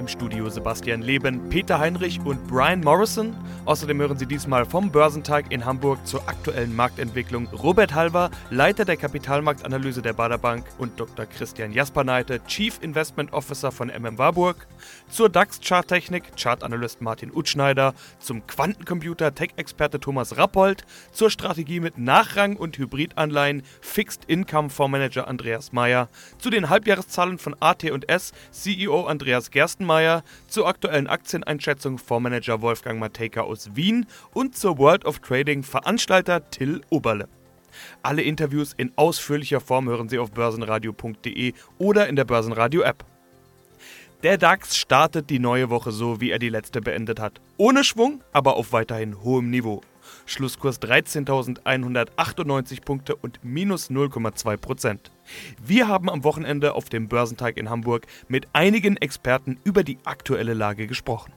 Im Studio Sebastian Leben, Peter Heinrich und Brian Morrison. Außerdem hören Sie diesmal vom Börsentag in Hamburg zur aktuellen Marktentwicklung Robert Halver, Leiter der Kapitalmarktanalyse der Bader Bank und Dr. Christian Jasperneite, Chief Investment Officer von MM Warburg, zur DAX-Charttechnik Chartanalyst Martin Utschneider, zum Quantencomputer Tech-Experte Thomas Rappold, zur Strategie mit Nachrang- und Hybridanleihen Fixed Income Fondsmanager Andreas Meyer, zu den Halbjahreszahlen von AT&S CEO Andreas Gerstenmeier, zur aktuellen Aktieneinschätzung Fondsmanager Wolfgang Matejka aus Wien und zur World of Trading Veranstalter Till Oberle. Alle Interviews in ausführlicher Form hören Sie auf börsenradio.de oder in der Börsenradio App. Der DAX startet die neue Woche so, wie er die letzte beendet hat. Ohne Schwung, aber auf weiterhin hohem Niveau. Schlusskurs 13.198 Punkte und minus 0,2 Prozent. Wir haben am Wochenende auf dem Börsentag in Hamburg mit einigen Experten über die aktuelle Lage gesprochen.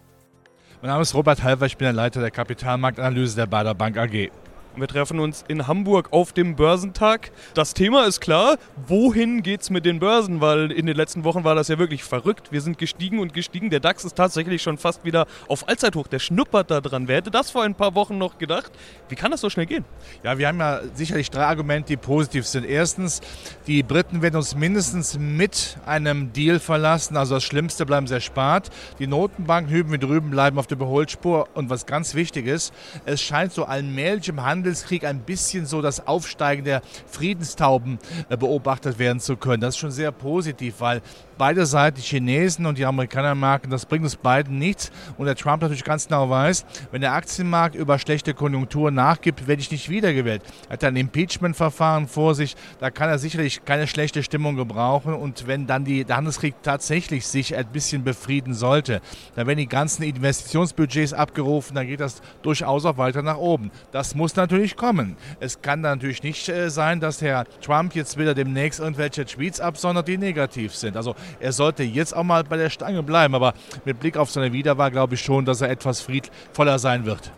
Mein Name ist Robert Halver, ich bin der Leiter der Kapitalmarktanalyse der Bader Bank AG. Wir treffen uns in Hamburg auf dem Börsentag. Das Thema ist klar, wohin geht's mit den Börsen? Weil in den letzten Wochen war das ja wirklich verrückt. Wir sind gestiegen und gestiegen. Der DAX ist tatsächlich schon fast wieder auf Allzeithoch. Der schnuppert da dran. Wer hätte das vor ein paar Wochen noch gedacht? Wie kann das so schnell gehen? Ja, wir haben ja sicherlich drei Argumente, die positiv sind. Erstens, die Briten werden uns mindestens mit einem Deal verlassen. Also das Schlimmste bleiben sie erspart. Die Notenbanken hüben wie drüben bleiben auf der Überholspur. Und was ganz wichtig ist, es scheint so allmählich im Handel Handelskrieg ein bisschen so das Aufsteigen der Friedenstauben äh, beobachtet werden zu können. Das ist schon sehr positiv, weil beide Seiten, die Chinesen und die Amerikaner merken, das bringt uns beiden nichts. Und der Trump natürlich ganz genau weiß, wenn der Aktienmarkt über schlechte Konjunkturen nachgibt, werde ich nicht wiedergewählt. Er hat ein Impeachment-Verfahren vor sich, da kann er sicherlich keine schlechte Stimmung gebrauchen. Und wenn dann die, der Handelskrieg tatsächlich sich ein bisschen befrieden sollte, dann werden die ganzen Investitionsbudgets abgerufen, dann geht das durchaus auch weiter nach oben. Das muss natürlich kommen. Es kann natürlich nicht äh, sein, dass Herr Trump jetzt wieder demnächst irgendwelche Tweets absondert, die negativ sind. Also er sollte jetzt auch mal bei der Stange bleiben. Aber mit Blick auf seine Wiederwahl glaube ich schon, dass er etwas friedvoller sein wird.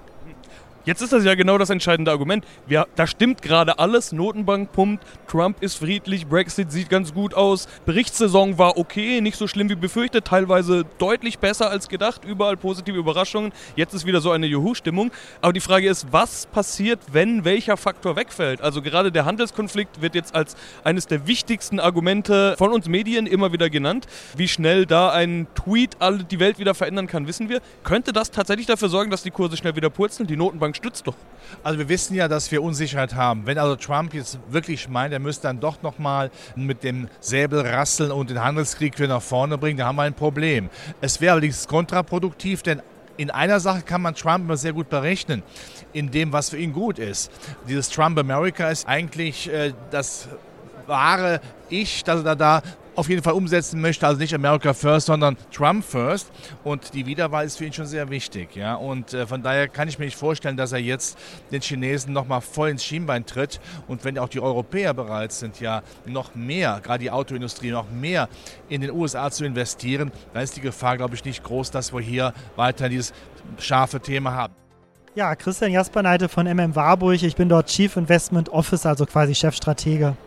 Jetzt ist das ja genau das entscheidende Argument. Wir, da stimmt gerade alles. Notenbank pumpt, Trump ist friedlich, Brexit sieht ganz gut aus. Berichtssaison war okay, nicht so schlimm wie befürchtet, teilweise deutlich besser als gedacht, überall positive Überraschungen. Jetzt ist wieder so eine Juhu-Stimmung. Aber die Frage ist, was passiert, wenn welcher Faktor wegfällt? Also gerade der Handelskonflikt wird jetzt als eines der wichtigsten Argumente von uns Medien immer wieder genannt. Wie schnell da ein Tweet die Welt wieder verändern kann, wissen wir. Könnte das tatsächlich dafür sorgen, dass die Kurse schnell wieder purzeln? Die Notenbank stützt doch. Also wir wissen ja, dass wir Unsicherheit haben. Wenn also Trump jetzt wirklich meint, er müsste dann doch nochmal mit dem Säbel rasseln und den Handelskrieg wieder nach vorne bringen, dann haben wir ein Problem. Es wäre allerdings kontraproduktiv, denn in einer Sache kann man Trump immer sehr gut berechnen, in dem, was für ihn gut ist. Dieses Trump America ist eigentlich äh, das wahre Ich, dass er da auf jeden Fall umsetzen möchte. Also nicht America First, sondern Trump First. Und die Wiederwahl ist für ihn schon sehr wichtig. Ja? Und äh, von daher kann ich mir nicht vorstellen, dass er jetzt den Chinesen nochmal voll ins Schienbein tritt. Und wenn auch die Europäer bereit sind, ja noch mehr, gerade die Autoindustrie, noch mehr in den USA zu investieren, dann ist die Gefahr, glaube ich, nicht groß, dass wir hier weiter dieses scharfe Thema haben. Ja, Christian Jasperneite von MM Warburg. Ich bin dort Chief Investment Officer, also quasi Chefstratege.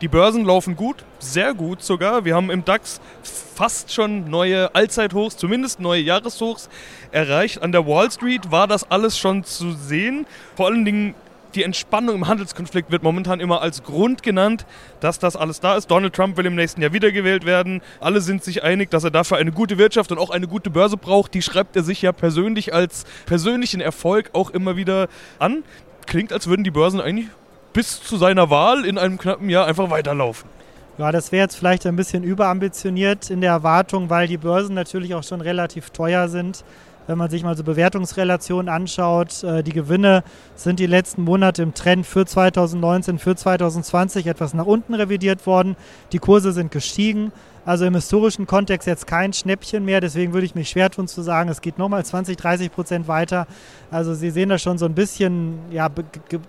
Die Börsen laufen gut, sehr gut sogar. Wir haben im DAX fast schon neue Allzeithochs, zumindest neue Jahreshochs erreicht. An der Wall Street war das alles schon zu sehen. Vor allen Dingen die Entspannung im Handelskonflikt wird momentan immer als Grund genannt, dass das alles da ist. Donald Trump will im nächsten Jahr wiedergewählt werden. Alle sind sich einig, dass er dafür eine gute Wirtschaft und auch eine gute Börse braucht. Die schreibt er sich ja persönlich als persönlichen Erfolg auch immer wieder an. Klingt, als würden die Börsen eigentlich bis zu seiner Wahl in einem knappen Jahr einfach weiterlaufen. Ja, das wäre jetzt vielleicht ein bisschen überambitioniert in der Erwartung, weil die Börsen natürlich auch schon relativ teuer sind. Wenn man sich mal so Bewertungsrelationen anschaut, äh, die Gewinne sind die letzten Monate im Trend für 2019, für 2020 etwas nach unten revidiert worden. Die Kurse sind gestiegen. Also im historischen Kontext jetzt kein Schnäppchen mehr. Deswegen würde ich mich schwer tun zu sagen, es geht nochmal 20, 30 Prozent weiter. Also Sie sehen da schon so ein bisschen ja,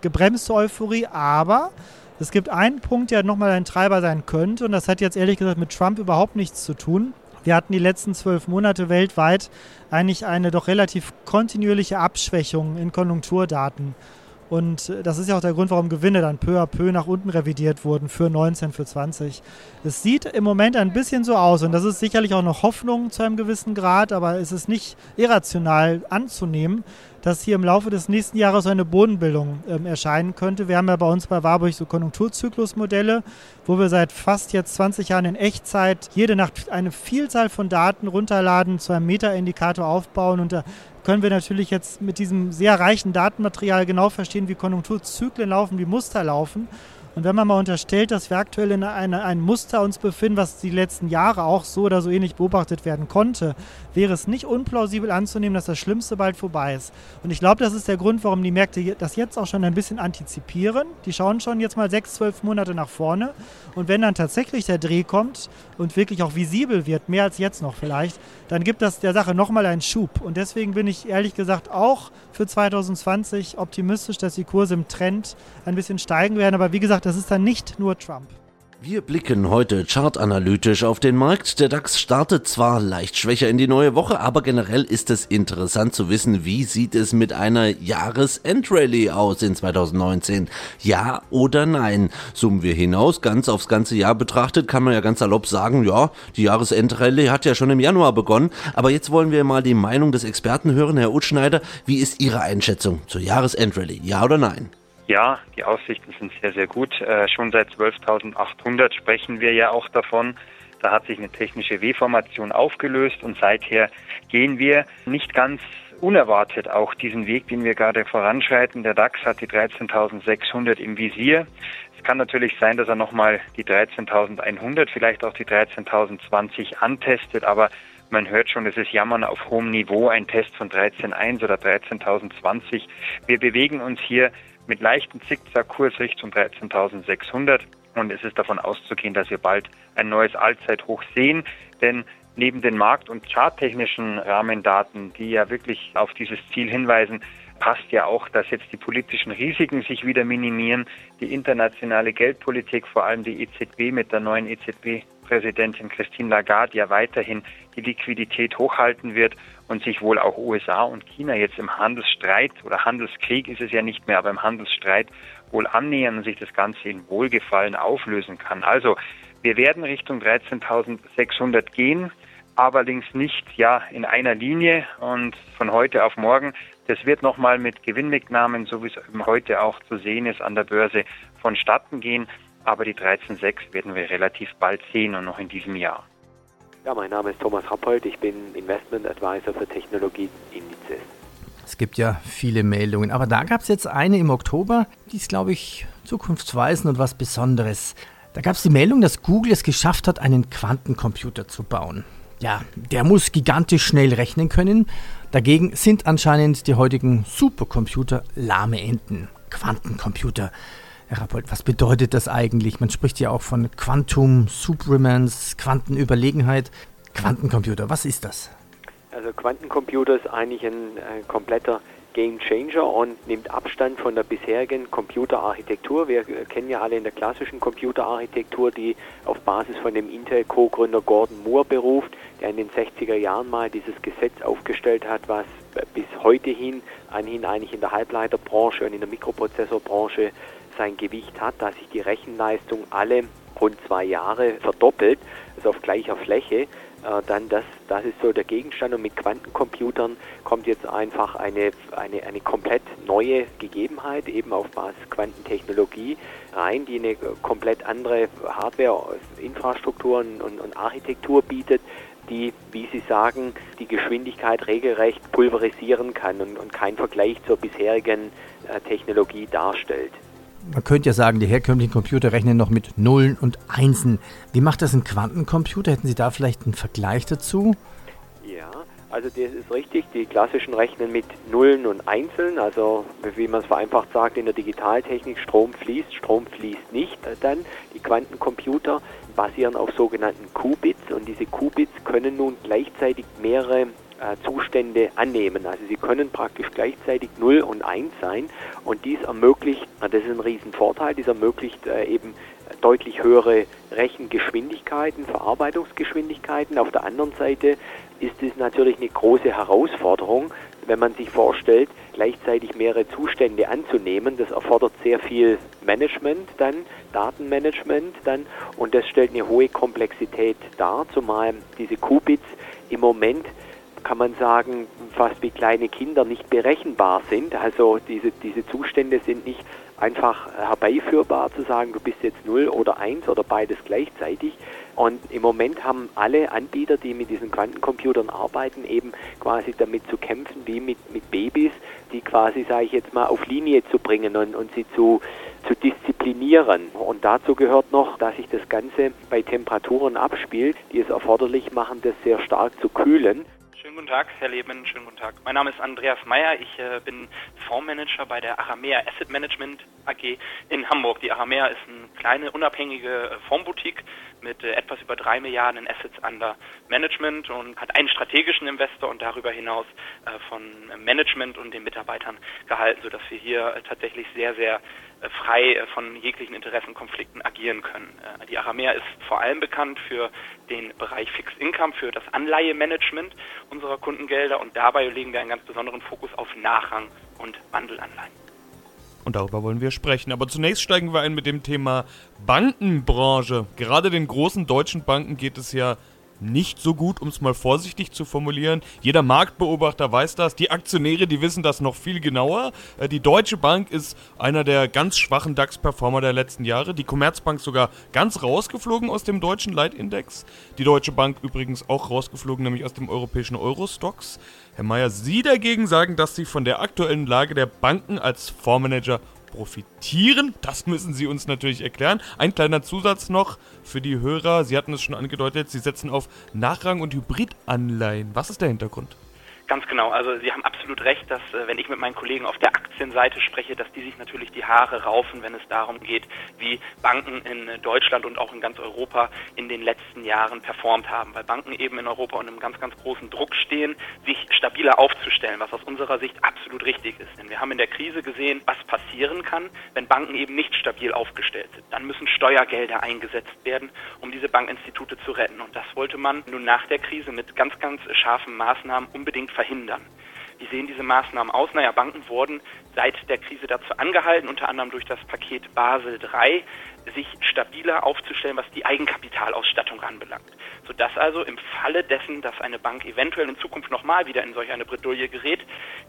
gebremste Euphorie. Aber Es gibt einen Punkt, der nochmal ein Treiber sein könnte, und das hat jetzt ehrlich gesagt mit Trump überhaupt nichts zu tun. Wir hatten die letzten zwölf Monate weltweit eigentlich eine doch relativ kontinuierliche Abschwächung in Konjunkturdaten. Und äh, das ist ja auch der Grund, warum Gewinne dann peu à peu nach unten revidiert wurden für 19, für 20. Es sieht im Moment ein bisschen so aus und das ist sicherlich auch noch Hoffnung zu einem gewissen Grad, aber es ist nicht irrational anzunehmen, dass hier im Laufe des nächsten Jahres eine Bodenbildung ähm, erscheinen könnte. Wir haben ja bei uns bei Warburg so Konjunkturzyklusmodelle, wo wir seit fast jetzt 20 Jahren in Echtzeit jede Nacht eine Vielzahl von Daten runterladen, zu einem Meta-Indikator aufbauen und da können wir natürlich jetzt mit diesem sehr reichen Datenmaterial genau verstehen, wie Konjunkturzyklen laufen, wie Muster laufen und wenn man mal unterstellt, dass wir aktuell in eine, einem Muster uns befinden, was die letzten Jahre auch so oder so ähnlich beobachtet werden konnte, wäre es nicht unplausibel anzunehmen, dass das Schlimmste bald vorbei ist. Und ich glaube, das ist der Grund, warum die Märkte das jetzt auch schon ein bisschen antizipieren. Die schauen schon jetzt mal sechs, zwölf Monate nach vorne. Und wenn dann tatsächlich der Dreh kommt und wirklich auch visibel wird, mehr als jetzt noch vielleicht, dann gibt das der Sache nochmal einen Schub. Und deswegen bin ich ehrlich gesagt auch für 2020 optimistisch, dass die Kurse im Trend ein bisschen steigen werden. Aber wie gesagt, das ist dann nicht nur Trump. Wir blicken heute chartanalytisch auf den Markt. Der DAX startet zwar leicht schwächer in die neue Woche, aber generell ist es interessant zu wissen, wie sieht es mit einer Jahresendrallye aus in 2019? Ja oder nein? Zoomen wir hinaus, ganz aufs ganze Jahr betrachtet, kann man ja ganz salopp sagen, ja, die Jahresendrallye hat ja schon im Januar begonnen. Aber jetzt wollen wir mal die Meinung des Experten hören. Herr Utschneider, wie ist Ihre Einschätzung zur Jahresendrallye? Ja oder nein? Ja, die Aussichten sind sehr, sehr gut. Äh, schon seit 12.800 sprechen wir ja auch davon. Da hat sich eine technische W-Formation aufgelöst und seither gehen wir nicht ganz unerwartet auch diesen Weg, den wir gerade voranschreiten. Der DAX hat die 13.600 im Visier. Es kann natürlich sein, dass er nochmal die 13.100, vielleicht auch die 13.020 antestet, aber man hört schon, es ist Jammern auf hohem Niveau, ein Test von 13.1 oder 13.020. Wir bewegen uns hier mit leichten Zickzackkurs Richtung 13.600 und es ist davon auszugehen, dass wir bald ein neues Allzeithoch sehen, denn neben den markt- und charttechnischen Rahmendaten, die ja wirklich auf dieses Ziel hinweisen, passt ja auch, dass jetzt die politischen Risiken sich wieder minimieren, die internationale Geldpolitik, vor allem die EZB mit der neuen EZB-Präsidentin Christine Lagarde ja weiterhin die Liquidität hochhalten wird und sich wohl auch USA und China jetzt im Handelsstreit oder Handelskrieg ist es ja nicht mehr, aber im Handelsstreit wohl annähern und sich das Ganze in Wohlgefallen auflösen kann. Also wir werden Richtung 13.600 gehen, allerdings nicht ja in einer Linie und von heute auf morgen. Das wird nochmal mit Gewinnmitnahmen, so wie es eben heute auch zu sehen ist an der Börse, vonstatten gehen. Aber die 13.6 werden wir relativ bald sehen und noch in diesem Jahr. Ja, mein Name ist Thomas Rappold, ich bin Investment Advisor für Technologieindizes. Es gibt ja viele Meldungen, aber da gab es jetzt eine im Oktober, die ist, glaube ich, zukunftsweisend und was Besonderes. Da gab es die Meldung, dass Google es geschafft hat, einen Quantencomputer zu bauen. Ja, der muss gigantisch schnell rechnen können. Dagegen sind anscheinend die heutigen Supercomputer lahme Enten. Quantencomputer. Herr Rappold, was bedeutet das eigentlich? Man spricht ja auch von Quantum Supremance, Quantenüberlegenheit. Quantencomputer, was ist das? Also Quantencomputer ist eigentlich ein, ein kompletter Game Changer und nimmt Abstand von der bisherigen Computerarchitektur. Wir kennen ja alle in der klassischen Computerarchitektur, die auf Basis von dem Intel-Co-Gründer Gordon Moore beruft, der in den 60er Jahren mal dieses Gesetz aufgestellt hat, was bis heute hin eigentlich in der Halbleiterbranche und in der Mikroprozessorbranche sein Gewicht hat, dass sich die Rechenleistung alle rund zwei Jahre verdoppelt, also auf gleicher Fläche, äh, dann das, das ist so der Gegenstand. Und mit Quantencomputern kommt jetzt einfach eine, eine, eine komplett neue Gegebenheit, eben auf Basis Quantentechnologie rein, die eine komplett andere Hardware, Infrastruktur und, und Architektur bietet, die, wie Sie sagen, die Geschwindigkeit regelrecht pulverisieren kann und, und kein Vergleich zur bisherigen äh, Technologie darstellt man könnte ja sagen, die herkömmlichen Computer rechnen noch mit Nullen und Einsen. Wie macht das ein Quantencomputer? Hätten Sie da vielleicht einen Vergleich dazu? Ja, also das ist richtig. Die klassischen rechnen mit Nullen und Einzeln. Also wie man es vereinfacht sagt in der Digitaltechnik, Strom fließt, Strom fließt nicht. Dann die Quantencomputer basieren auf sogenannten Qubits und diese Qubits können nun gleichzeitig mehrere äh, Zustände annehmen. Also sie können praktisch gleichzeitig 0 und 1 sein und dies ermöglicht, das ist ein Riesenvorteil, dies ermöglicht äh, eben deutlich höhere Rechengeschwindigkeiten, Verarbeitungsgeschwindigkeiten. Auf der anderen Seite ist es natürlich eine große Herausforderung, wenn man sich vorstellt, gleichzeitig mehrere Zustände anzunehmen. Das erfordert sehr viel Management dann, Datenmanagement dann und das stellt eine hohe Komplexität dar, zumal diese Qubits im Moment kann man sagen, fast wie kleine Kinder nicht berechenbar sind. Also diese, diese Zustände sind nicht einfach herbeiführbar zu sagen, du bist jetzt 0 oder 1 oder beides gleichzeitig. Und im Moment haben alle Anbieter, die mit diesen Quantencomputern arbeiten, eben quasi damit zu kämpfen, wie mit, mit Babys, die quasi, sage ich jetzt mal, auf Linie zu bringen und, und sie zu, zu disziplinieren. Und dazu gehört noch, dass sich das Ganze bei Temperaturen abspielt, die es erforderlich machen, das sehr stark zu kühlen. Schönen guten Tag, Herr Leben, schönen guten Tag. Mein Name ist Andreas Meyer, ich äh, bin Fondsmanager bei der Aramea Asset Management AG in Hamburg. Die Aramea ist eine kleine, unabhängige äh, Fondsboutique mit äh, etwas über drei Milliarden in Assets under Management und hat einen strategischen Investor und darüber hinaus äh, von Management und den Mitarbeitern gehalten, sodass wir hier äh, tatsächlich sehr, sehr frei äh, von jeglichen Interessenkonflikten agieren können. Äh, die Aramea ist vor allem bekannt für den Bereich Fixed Income, für das Anleihemanagement unserer Kundengelder und dabei legen wir einen ganz besonderen Fokus auf Nachrang und Wandelanleihen. Und darüber wollen wir sprechen. Aber zunächst steigen wir ein mit dem Thema Bankenbranche. Gerade den großen deutschen Banken geht es ja nicht so gut, um es mal vorsichtig zu formulieren. Jeder Marktbeobachter weiß das. Die Aktionäre, die wissen das noch viel genauer. Äh, die Deutsche Bank ist einer der ganz schwachen DAX-Performer der letzten Jahre. Die Commerzbank sogar ganz rausgeflogen aus dem deutschen Leitindex. Die Deutsche Bank übrigens auch rausgeflogen, nämlich aus dem europäischen Eurostox. Herr Mayer, Sie dagegen sagen, dass Sie von der aktuellen Lage der Banken als Fondsmanager profitieren. Das müssen Sie uns natürlich erklären. Ein kleiner Zusatz noch für die Hörer. Sie hatten es schon angedeutet, Sie setzen auf Nachrang- und Hybridanleihen. Was ist der Hintergrund? Ganz genau. Also Sie haben absolut recht, dass äh, wenn ich mit meinen Kollegen auf der Aktienseite spreche, dass die sich natürlich die Haare raufen, wenn es darum geht, wie Banken in äh, Deutschland und auch in ganz Europa in den letzten Jahren performt haben. Weil Banken eben in Europa unter einem ganz, ganz großen Druck stehen, sich stabiler aufzustellen, was aus unserer Sicht absolut richtig ist. Denn wir haben in der Krise gesehen, was passieren kann, wenn Banken eben nicht stabil aufgestellt sind. Dann müssen Steuergelder eingesetzt werden, um diese Bankinstitute zu retten. Und das wollte man nun nach der Krise mit ganz, ganz scharfen Maßnahmen unbedingt verhindern. Wie sehen diese Maßnahmen aus? Naja, Banken wurden seit der Krise dazu angehalten, unter anderem durch das Paket Basel III, sich stabiler aufzustellen, was die Eigenkapitalausstattung anbelangt. Sodass also im Falle dessen, dass eine Bank eventuell in Zukunft nochmal wieder in solch eine Bredouille gerät,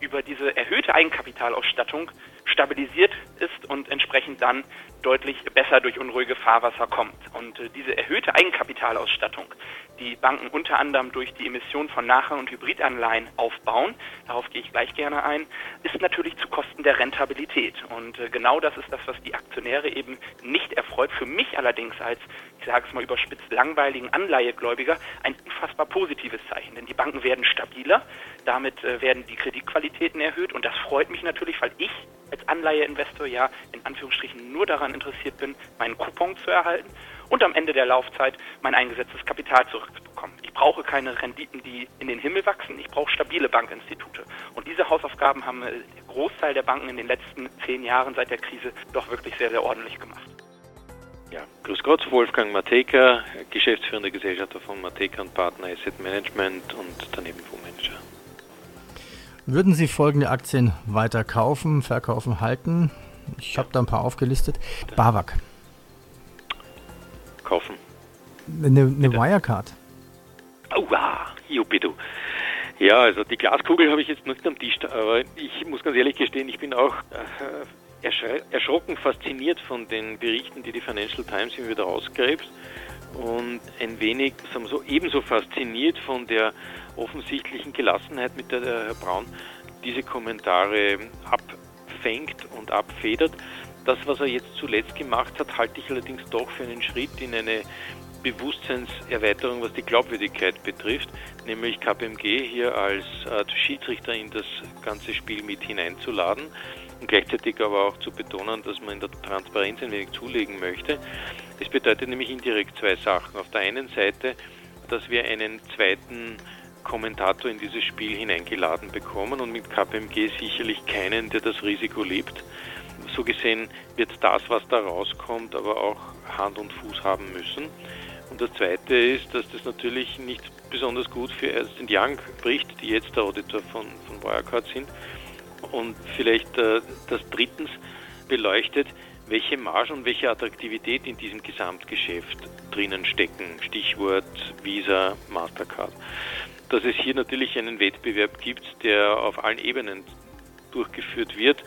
über diese erhöhte Eigenkapitalausstattung stabilisiert ist und entsprechend dann deutlich besser durch unruhige Fahrwasser kommt. Und äh, diese erhöhte Eigenkapitalausstattung, die Banken unter anderem durch die Emission von Nachrang- und Hybridanleihen aufbauen, darauf gehe ich gleich gerne ein, ist natürlich zu Kosten der Rentabilität. Und äh, genau das ist das, was die Aktionäre eben nicht erfreut. Für mich allerdings als, ich sage es mal überspitzt, langweiligen Anleihegläubiger ein unfassbar positives Zeichen. Denn die Banken werden stabiler, damit äh, werden die Kreditqualitäten erhöht und das freut mich natürlich, weil ich als Anleiheinvestor ja in Anführungsstrichen nur daran interessiert bin, meinen Coupon zu erhalten und am Ende der Laufzeit mein eingesetztes Kapital zurückzubekommen. Ich brauche keine Renditen, die in den Himmel wachsen, ich brauche stabile Bankinstitute. Und diese Hausaufgaben haben äh, der Großteil der Banken in den letzten zehn Jahren seit der Krise doch wirklich sehr, sehr ordentlich gemacht. Ja, grüß Gott, Wolfgang Mateka, geschäftsführender Gesellschafter von Mateka und Partner Asset Management und daneben Fondsmanager. Würden Sie folgende Aktien weiter kaufen, verkaufen, halten? Ich habe da ein paar aufgelistet. BAWAG. Kaufen. Eine, eine Wirecard. Ah, Jupidu. Ja, also die Glaskugel habe ich jetzt nicht am Tisch, aber ich muss ganz ehrlich gestehen, ich bin auch äh, erschrocken fasziniert von den Berichten, die die Financial Times immer wieder rausgräbt und ein wenig sagen wir so, ebenso fasziniert von der offensichtlichen Gelassenheit, mit der Herr Braun diese Kommentare abfängt und abfedert. Das, was er jetzt zuletzt gemacht hat, halte ich allerdings doch für einen Schritt in eine Bewusstseinserweiterung, was die Glaubwürdigkeit betrifft, nämlich KPMG hier als Schiedsrichter in das ganze Spiel mit hineinzuladen und gleichzeitig aber auch zu betonen, dass man in der Transparenz ein wenig zulegen möchte. Es bedeutet nämlich indirekt zwei Sachen. Auf der einen Seite, dass wir einen zweiten Kommentator in dieses Spiel hineingeladen bekommen und mit KPMG sicherlich keinen, der das Risiko lebt. So gesehen wird das, was da rauskommt, aber auch Hand und Fuß haben müssen. Und das Zweite ist, dass das natürlich nicht besonders gut für Ernst Young spricht, die jetzt der Auditor von, von Wirecard sind. Und vielleicht äh, das drittens beleuchtet, welche Marge und welche Attraktivität in diesem Gesamtgeschäft drinnen stecken. Stichwort Visa, Mastercard. Dass es hier natürlich einen Wettbewerb gibt, der auf allen Ebenen durchgeführt wird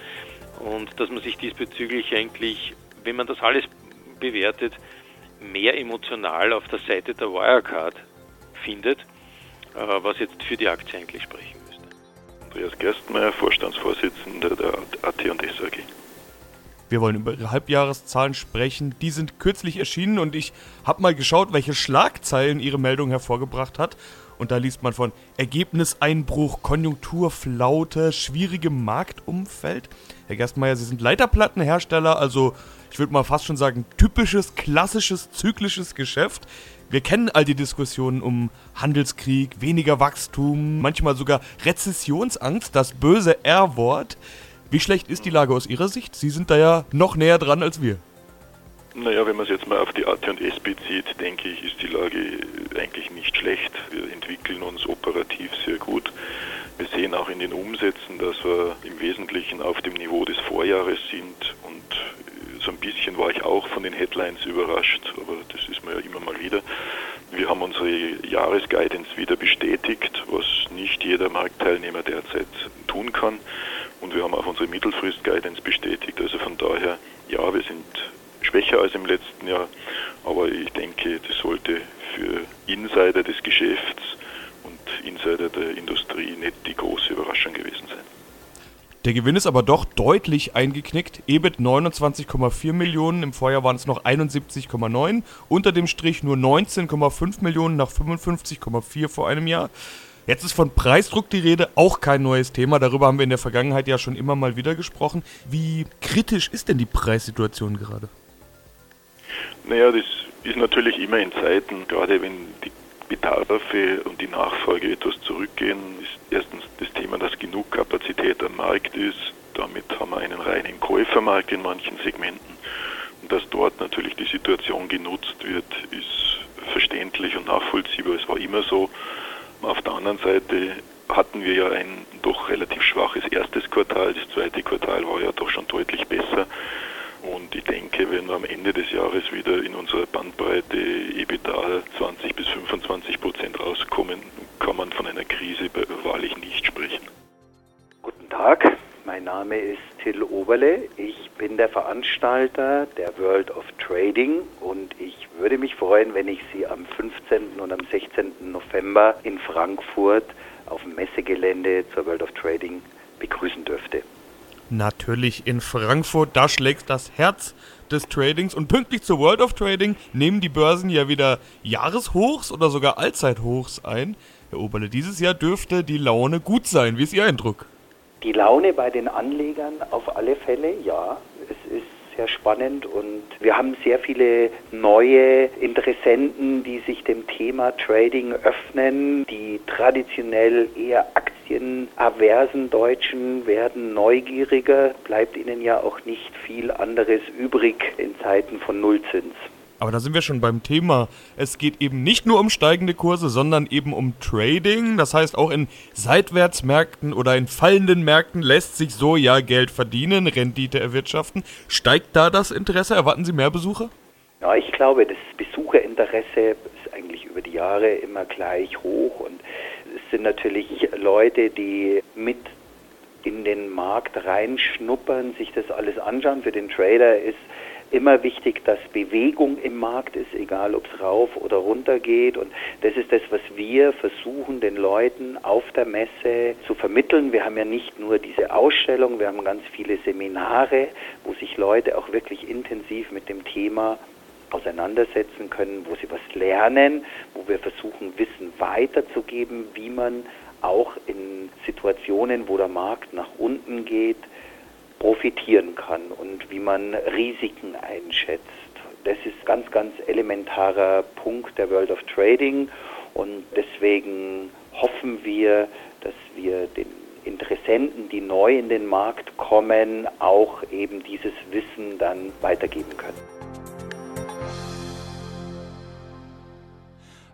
und dass man sich diesbezüglich eigentlich, wenn man das alles bewertet, mehr emotional auf der Seite der Wirecard findet, äh, was jetzt für die Aktie eigentlich sprechen müsste. Andreas Gerstmeier, Vorstandsvorsitzender der AT&S AG. Wir wollen über ihre Halbjahreszahlen sprechen. Die sind kürzlich erschienen und ich habe mal geschaut, welche Schlagzeilen ihre Meldung hervorgebracht hat. Und da liest man von Ergebniseinbruch, Konjunkturflaute, schwierigem Marktumfeld. Herr Gerstmeier, Sie sind Leiterplattenhersteller, also ich würde mal fast schon sagen, typisches, klassisches, zyklisches Geschäft. Wir kennen all die Diskussionen um Handelskrieg, weniger Wachstum, manchmal sogar Rezessionsangst, das böse R-Wort. Wie schlecht ist die Lage aus Ihrer Sicht? Sie sind da ja noch näher dran als wir. Naja, wenn man es jetzt mal auf die AT&S bezieht, denke ich, ist die Lage eigentlich nicht schlecht. Wir entwickeln uns operativ sehr gut. Wir sehen auch in den Umsätzen, dass wir im Wesentlichen auf dem Niveau des Vorjahres sind und so ein bisschen war ich auch von den Headlines überrascht, aber das ist mir ja immer mal wieder. Wir haben unsere Jahresguidance wieder bestätigt, was nicht jeder Marktteilnehmer derzeit tun kann. Und wir haben auch unsere Mittelfrist-Guidance bestätigt. Also von daher, ja, wir sind schwächer als im letzten Jahr, aber ich denke, das sollte für Insider des Geschäfts und Insider der Industrie nicht die große Überraschung gewesen sein. Der Gewinn ist aber doch deutlich eingeknickt. EBIT 29,4 Millionen, im Vorjahr waren es noch 71,9. Unter dem Strich nur 19,5 Millionen nach 55,4 vor einem Jahr. Jetzt ist von Preisdruck die Rede, auch kein neues Thema. Darüber haben wir in der Vergangenheit ja schon immer mal wieder gesprochen. Wie kritisch ist denn die Preissituation gerade? Naja, das ist natürlich immer in Zeiten, gerade wenn die Bedarfe und die Nachfrage etwas zurückgehen, ist erstens das Thema, dass genug Kapazität am Markt ist. Damit haben wir einen reinen Käufermarkt in manchen Segmenten. Und dass dort natürlich die Situation genutzt wird, ist verständlich und nachvollziehbar. Es war immer so. Auf der anderen Seite hatten wir ja ein doch relativ schwaches erstes Quartal. Das zweite Quartal war ja doch schon deutlich besser. Und ich denke, wenn wir am Ende des Jahres wieder in unserer Bandbreite EBITDA 20 bis 25 Prozent rauskommen, kann man von einer Krise wahrlich nicht sprechen. Guten Tag, mein Name ist Till Oberle. Ich bin der Veranstalter der World of Trading und ich würde mich freuen, wenn ich Sie am 15. und am 16. November in Frankfurt auf dem Messegelände zur World of Trading begrüßen dürfte. Natürlich in Frankfurt, da schlägt das Herz des Tradings und pünktlich zur World of Trading nehmen die Börsen ja wieder Jahreshochs oder sogar Allzeithochs ein. Herr Oberle, dieses Jahr dürfte die Laune gut sein. Wie ist Ihr Eindruck? Die Laune bei den Anlegern auf alle Fälle, ja. Es ist sehr spannend und wir haben sehr viele neue Interessenten, die sich dem Thema Trading öffnen. Die traditionell eher aktienaversen Deutschen werden neugieriger, bleibt ihnen ja auch nicht viel anderes übrig in Zeiten von Nullzins. Aber da sind wir schon beim Thema. Es geht eben nicht nur um steigende Kurse, sondern eben um Trading. Das heißt, auch in Seitwärtsmärkten oder in fallenden Märkten lässt sich so ja Geld verdienen, Rendite erwirtschaften. Steigt da das Interesse? Erwarten Sie mehr Besucher? Ja, ich glaube, das Besucherinteresse ist eigentlich über die Jahre immer gleich hoch und sind natürlich Leute, die mit in den Markt reinschnuppern, sich das alles anschauen. Für den Trader ist immer wichtig, dass Bewegung im Markt ist, egal ob es rauf oder runter geht. Und das ist das, was wir versuchen, den Leuten auf der Messe zu vermitteln. Wir haben ja nicht nur diese Ausstellung, wir haben ganz viele Seminare, wo sich Leute auch wirklich intensiv mit dem Thema auseinandersetzen können, wo sie was lernen, wo wir versuchen, Wissen weiterzugeben, wie man auch in Situationen, wo der Markt nach unten geht, profitieren kann und wie man Risiken einschätzt. Das ist ganz, ganz elementarer Punkt der World of Trading und deswegen hoffen wir, dass wir den Interessenten, die neu in den Markt kommen, auch eben dieses Wissen dann weitergeben können.